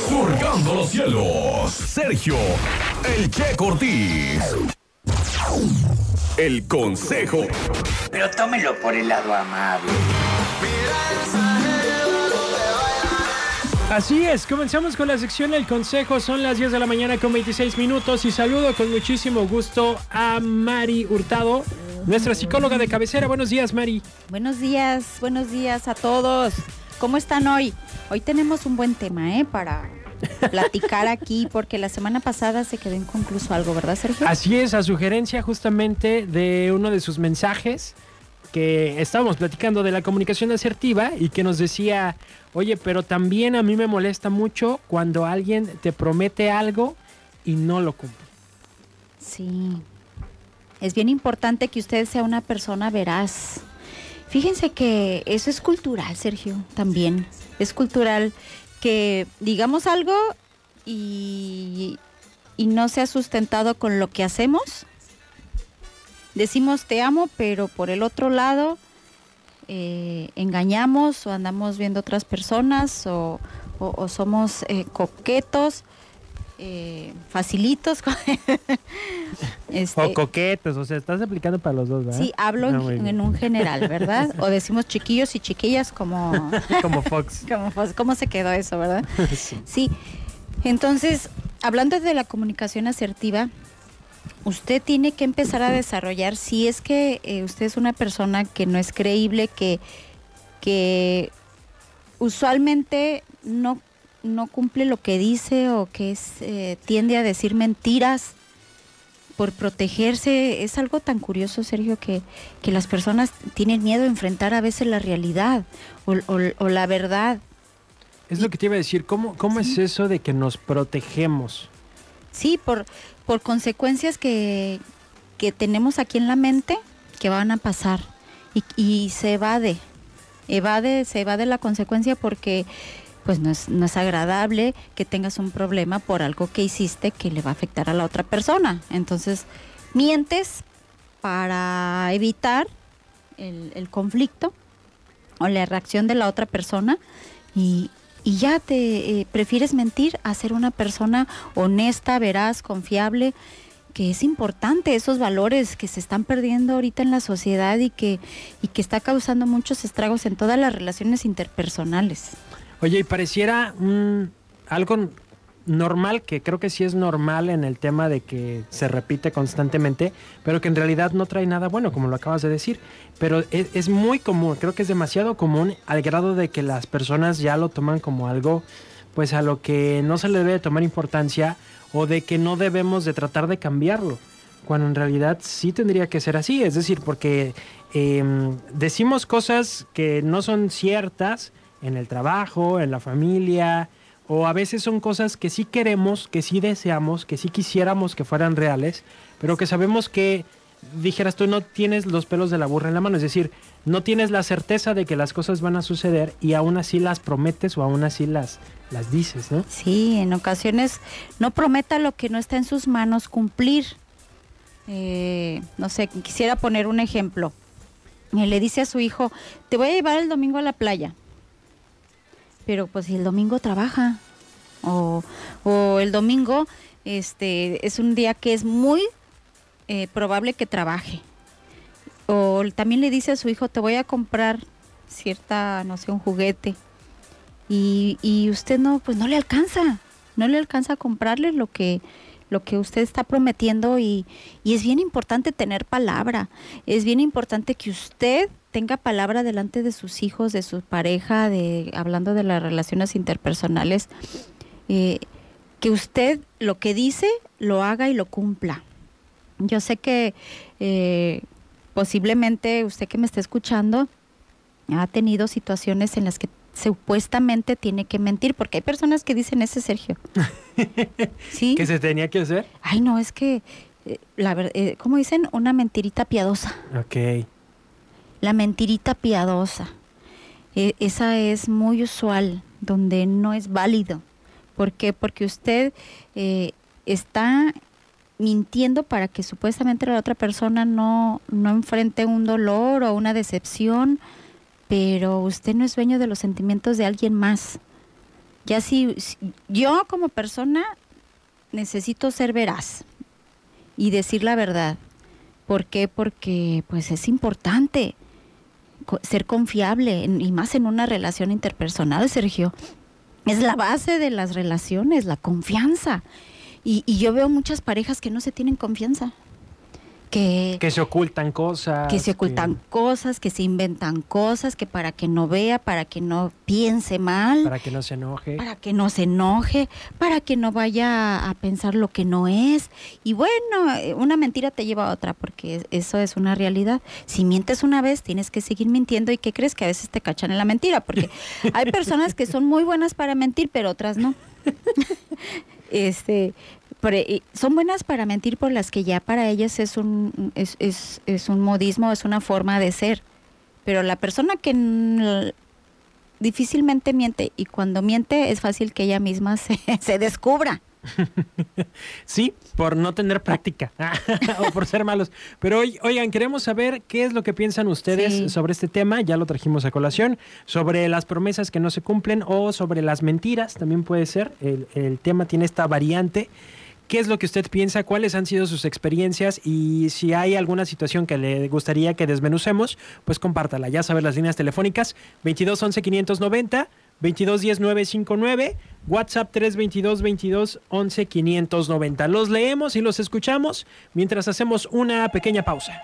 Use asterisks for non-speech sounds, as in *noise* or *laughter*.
Surcando los cielos, Sergio, el Che Cortés. El consejo. Pero tómelo por el lado amable. Así es, comenzamos con la sección El Consejo. Son las 10 de la mañana con 26 minutos y saludo con muchísimo gusto a Mari Hurtado, nuestra psicóloga de cabecera. Buenos días, Mari. Buenos días, buenos días a todos. ¿Cómo están hoy? Hoy tenemos un buen tema, ¿eh? Para platicar aquí, porque la semana pasada se quedó inconcluso algo, ¿verdad, Sergio? Así es, a sugerencia justamente de uno de sus mensajes que estábamos platicando de la comunicación asertiva y que nos decía, oye, pero también a mí me molesta mucho cuando alguien te promete algo y no lo cumple. Sí. Es bien importante que usted sea una persona veraz. Fíjense que eso es cultural, Sergio, también. Es cultural que digamos algo y, y no sea sustentado con lo que hacemos decimos te amo, pero por el otro lado eh, engañamos o andamos viendo otras personas o, somos eh, coquetos. Eh, facilitos *laughs* este, o coquetos, o sea, estás aplicando para los dos, ¿verdad? Sí, hablo ah, en, un general, ¿verdad? *laughs* o decimos chiquillos y chiquillas como *laughs* como Fox. como Fox. ¿Cómo se quedó eso, verdad? sí. sí. Entonces, hablando de la comunicación asertiva, usted tiene que empezar a desarrollar, si es que eh, usted es una persona que no es creíble, que, que usualmente no, no cumple lo que dice o que es, eh, tiende a decir mentiras por protegerse, es algo tan curioso, Sergio, que, que las personas tienen miedo a enfrentar a veces la realidad o, la verdad. Es lo que te iba a decir, ¿cómo, cómo es eso de que nos protegemos? Sí, por, por consecuencias que, tenemos aquí en la mente que van a pasar y, y, se evade, evade, se evade la consecuencia porque pues no es, no es agradable que tengas un problema por algo que hiciste que le va a afectar a la otra persona. Entonces, mientes para evitar el, conflicto o la reacción de la otra persona y, y ya te eh, prefieres mentir a ser una persona honesta, veraz, confiable, que es importante esos valores que se están perdiendo ahorita en la sociedad y que, y que está causando muchos estragos en todas las relaciones interpersonales. Oye, y pareciera algo normal, que creo que sí es normal en el tema de que se repite constantemente, pero que en realidad no trae nada bueno, como lo acabas de decir. Pero es, muy común, creo que es demasiado común al grado de que las personas ya lo toman como algo, pues a lo que no se le debe tomar importancia o de que no debemos de tratar de cambiarlo, cuando en realidad sí tendría que ser así, es decir, porque em, decimos cosas que no son ciertas en el trabajo, en la familia, o a veces son cosas que sí queremos, que sí deseamos, que sí quisiéramos que fueran reales, pero que sabemos que, dijeras tú, no tienes los pelos de la burra en la mano, es decir, no tienes la certeza de que las cosas van a suceder y aún así las prometes o aún así las, las dices, ¿no? Sí, en ocasiones no prometa lo que no está en sus manos cumplir. Eh, no sé, quisiera poner un ejemplo. Le dice a su hijo, te voy a llevar el domingo a la playa pero pues si el domingo trabaja o, el domingo este es un día que es muy eh, probable que trabaje. O también le dice a su hijo te voy a comprar cierta no sé un juguete y, y usted no pues no le alcanza no le alcanza a comprarle lo que lo que usted está prometiendo y, y, es bien importante tener palabra, es bien importante que usted tenga palabra delante de sus hijos, de su pareja, de hablando de las relaciones interpersonales, eh, que usted lo que dice lo haga y lo cumpla. Yo sé que eh, posiblemente usted que me está escuchando ha tenido situaciones en las que supuestamente tiene que mentir, porque hay personas que dicen ese Sergio. *laughs* ¿Sí? ¿Que se tenía que hacer? Ay, no, es que, eh, la verdad, ¿cómo dicen? Una mentirita piadosa. Ok la mentirita piadosa. E, esa es muy usual, donde no es válido. ¿Por qué? Porque usted eh, está mintiendo para que supuestamente la otra persona no, no enfrente un dolor o una decepción, pero usted no es dueño de los sentimientos de alguien más. Ya si, si- yo como persona necesito ser veraz y decir la verdad. ¿Por qué? Porque pues es importante ser confiable y más en una relación interpersonal, Sergio. Es la base de las relaciones, la confianza. Y, y yo veo muchas parejas que no se tienen confianza. Que, Que se ocultan cosas. que se ocultan cosas, que se inventan cosas, que para que no vea, para que no piense mal, Para que no se enoje. para que no se enoje, para que no vaya a pensar lo que no es. Y bueno, eh, una mentira te lleva a otra, porque eso es una realidad. Si mientes una vez, tienes que seguir mintiendo y ¿qué crees? Que a veces te cachan en la mentira, porque hay personas que son muy buenas para mentir, pero otras no. *laughs* este son buenas para mentir por las que ya para ellas es un es, es, es un modismo, es una forma de ser. Pero la persona que difícilmente miente y cuando miente es fácil que ella misma *laughs* se, se descubra. *laughs* Sí, por no tener práctica *laughs* o por ser malos. Pero oigan, queremos saber qué es lo que piensan ustedes Sí. sobre este tema. Ya lo trajimos a colación. Sobre las promesas que no se cumplen o sobre las mentiras, también puede ser. El, el tema tiene esta variante. ¿Qué es lo que usted piensa? ¿Cuáles han sido sus experiencias? Y si hay alguna situación que le gustaría que desmenucemos, pues compártala. Ya sabes las líneas telefónicas 22 11 590, 22 10 959, WhatsApp 322 22 11 590. Los leemos y los escuchamos mientras hacemos una pequeña pausa.